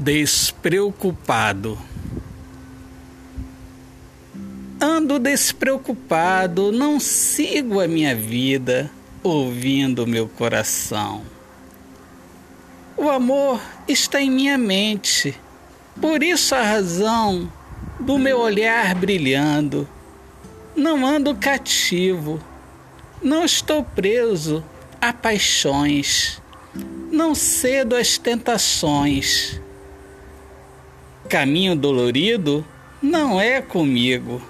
despreocupado. Ando despreocupado, não sigo a minha vida ouvindo meu coração. O amor está em minha mente, por isso a razão do meu olhar brilhando. Não ando cativo, não estou preso a paixões, não cedo às tentações Caminho dolorido não é comigo.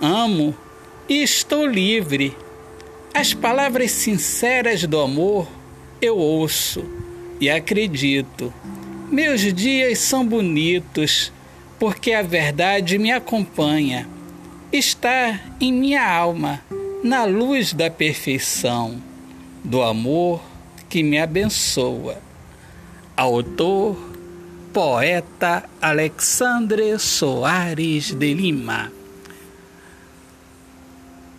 Amo e estou livre. As palavras sinceras do amor eu ouço e acredito. Meus dias são bonitos porque a verdade me acompanha. Está em minha alma, na luz da perfeição, do amor que me abençoa. Autor poeta Alexandre Soares de Lima.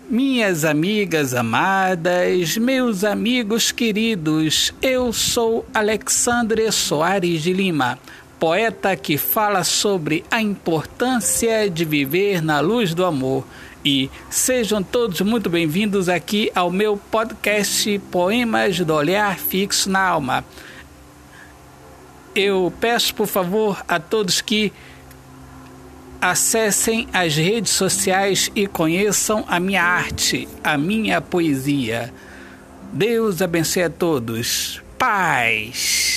Minhas amigas amadas, meus amigos queridos, eu sou Alexandre Soares de Lima, poeta que fala sobre a importância de viver na luz do amor. E sejam todos muito bem-vindos aqui ao meu podcast Poemas do Olhar Fixo na Alma eu peço por favor a todos que acessem as redes sociais e conheçam a minha arte, a minha poesia. Deus abençoe a todos. Paz.